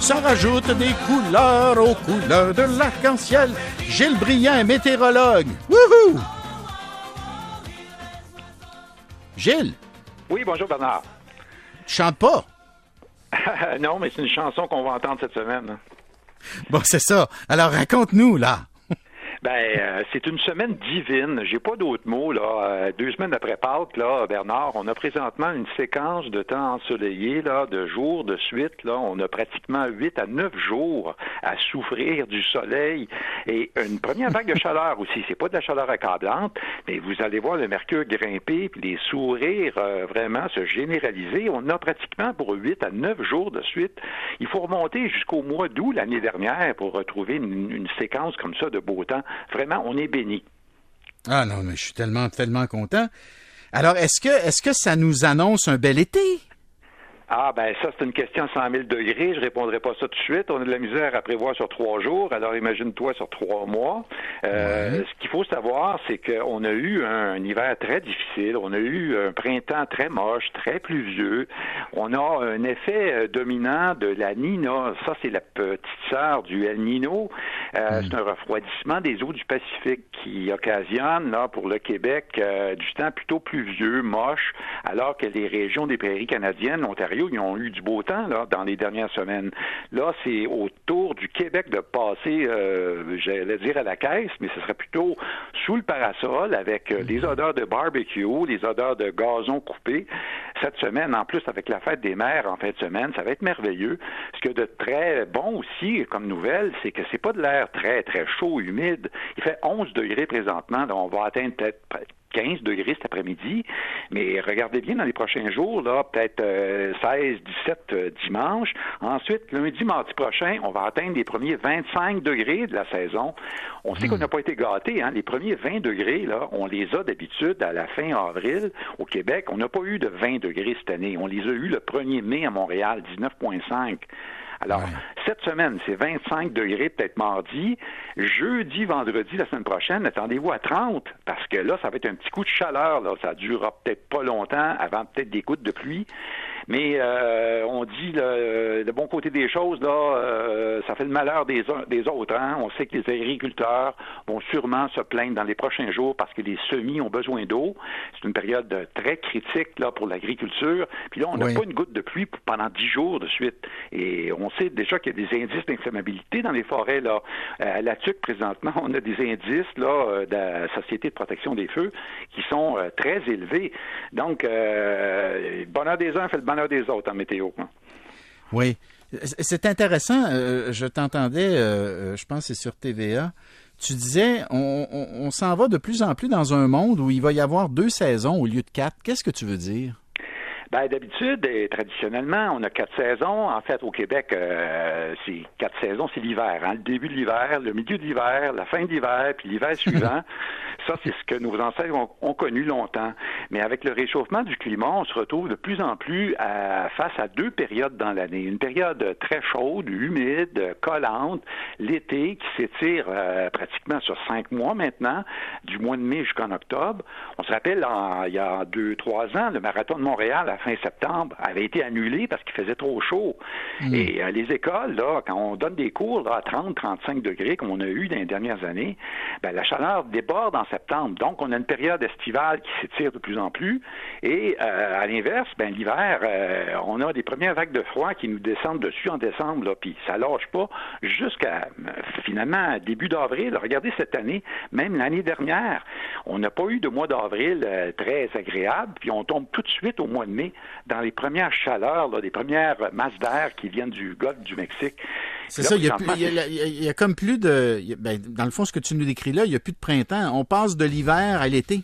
ça, rajoute des couleurs aux couleurs de l'arc-en-ciel. Gilles Briand, météorologue. Wouhou! Gilles, Oui, bonjour Bernard. tu chantes pas? non, mais c'est une chanson qu'on va entendre cette semaine. Bon, c'est ça. Alors, raconte-nous, là. Ben, euh, c'est une semaine divine. J'ai pas d'autres mots là. Euh, deux semaines après Pâques, là, Bernard, on a présentement une séquence de temps ensoleillé là, de jours de suite. Là, on a pratiquement huit à neuf jours à souffrir du soleil et une première vague de chaleur aussi. C'est pas de la chaleur accablante, mais vous allez voir le mercure grimper, les sourires euh, vraiment se généraliser. On a pratiquement pour huit à neuf jours de suite. Il faut remonter jusqu'au mois d'août l'année dernière pour retrouver une, une séquence comme ça de beau temps. Vraiment, on est béni. Ah non, mais je suis tellement, tellement content. Alors, est-ce que, est-ce que ça nous annonce un bel été? Ah, ben ça, c'est une question à 100 000 degrés. Je répondrai pas ça tout de suite. On a de la misère à prévoir sur trois jours. Alors, imagine-toi sur trois mois. Euh, Ce qu'il faut savoir, c'est qu'on a eu un, un, hiver très difficile. On a eu un printemps très moche, très pluvieux. On a un effet euh, dominant de la Nina. Ça, c'est la petite sœur du El Nino. Euh, C'est un refroidissement des eaux du Pacifique qui occasionne, là, pour le Québec, euh, du temps plutôt pluvieux, moche, alors que les régions des prairies canadiennes, l'Ontario, ils ont eu du beau temps là, dans les dernières semaines. Là, c'est au tour du Québec de passer, euh, j'allais dire à la caisse, mais ce serait plutôt sous le parasol avec euh, les odeurs de barbecue, les odeurs de gazon coupé. Cette semaine, en plus, avec la fête des mères en fin de semaine, ça va être merveilleux. Ce que de très bon aussi comme nouvelle, c'est que c'est pas de l'air très, très chaud, humide. Il fait 11 degrés présentement. Là, on va atteindre peut-être 15 degrés cet après-midi. Mais regardez bien dans les prochains jours, là, peut-être euh, 16, 17 euh, dimanche. Ensuite, lundi, mardi prochain, on va atteindre les premiers 25 degrés de la saison. On sait qu'on n'a pas été gâtés. Hein? Les premiers 20 degrés, là, on les a d'habitude à la fin avril au Québec. On n'a pas eu de 20 degrés cette année. On les a eu le 1er mai à Montréal, 19,5. Alors, ouais. cette semaine, c'est 25 degrés, peut-être mardi. Jeudi, vendredi, la semaine prochaine, attendez-vous à 30, parce que là, ça va être un petit coup de chaleur. Là. Ça durera peut-être pas longtemps avant peut-être des gouttes de pluie. Mais euh, on dit le, le, bon côté des choses, là, euh, ça fait le malheur des, des autres. Hein? On sait que les agriculteurs vont sûrement se plaindre dans les prochains jours parce que les semis ont besoin d'eau. C'est une période très critique là, pour l'agriculture. Puis là, on n'a oui. pas une goutte de pluie pendant dix jours de suite. Et on sait déjà qu'il y a des indices d'inflammabilité dans les forêts. Là. À la TUC, présentement, on a des indices là, de la Société de protection des feux qui sont euh, très élevés. Donc, euh, bonheur des uns fait le des autres en météo. Oui. C'est intéressant. Euh, je t'entendais, euh, je pense que c'est sur TVA. Tu disais, on s'en va de plus en plus dans un monde où il va y avoir deux saisons au lieu de quatre. Qu'est-ce que tu veux dire? Ben, d'habitude, et traditionnellement, on a quatre saisons. En fait, au Québec, euh, c'est quatre saisons, c'est l'hiver. Hein? Le début de l'hiver, le milieu de l'hiver, la fin de l'hiver, puis l'hiver suivant. Ça, c'est ce que nos ancêtres ont, ont, connu longtemps. Mais avec le réchauffement du climat, on se retrouve de plus en plus à, face à deux périodes dans l'année. Une période très chaude, humide, collante, l'été, qui s'étire euh, pratiquement sur cinq mois maintenant, du mois de mai jusqu'en octobre. On se rappelle, en, il y a deux, trois ans, le marathon de Montréal, fin septembre, avait été annulé parce qu'il faisait trop chaud. Mmh. Et euh, les écoles, là, quand on donne des cours là, à 30, 35 degrés, comme on a eu dans les dernières années, ben, la chaleur déborde en septembre. Donc, on a une période estivale qui s'étire de plus en plus. Et euh, à l'inverse, ben, l'hiver, euh, on a des premières vagues de froid qui nous descendent dessus en décembre, là, puis ça lâche pas jusqu'à finalement début d'avril. Regardez cette année, même l'année dernière, on n'a pas eu de mois d'avril euh, très agréable, puis on tombe tout de suite au mois de mai dans les premières chaleurs, là, des premières masses d'air qui viennent du golfe du Mexique. C'est ça, il y, a plus, il, y a, il y, a comme plus de... Ben, dans le fond, ce que tu nous décris là, il n'y a plus de printemps. On passe de l'hiver à l'été.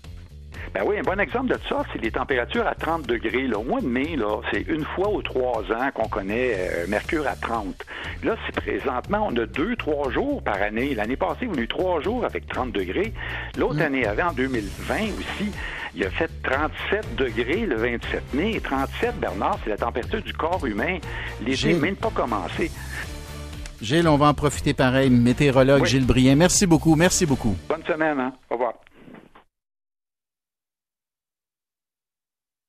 Ben oui, un bon exemple de ça, c'est les températures à 30 degrés. Là. Au mois de mai, là, c'est une fois aux trois ans qu'on connaît euh, mercure à 30. Là, c'est présentement, on a deux, trois jours par année. L'année passée, on a eu trois jours avec 30 degrés. L'autre mmh. année avant, en 2020 aussi, il a fait 37 degrés le 27 mai. Et 37, Bernard, c'est la température du corps humain. L'été même pas commencé. Gilles, on va en profiter pareil. Météorologue oui. Gilles Brien, merci beaucoup. Merci beaucoup. Bonne semaine. Hein? Au revoir.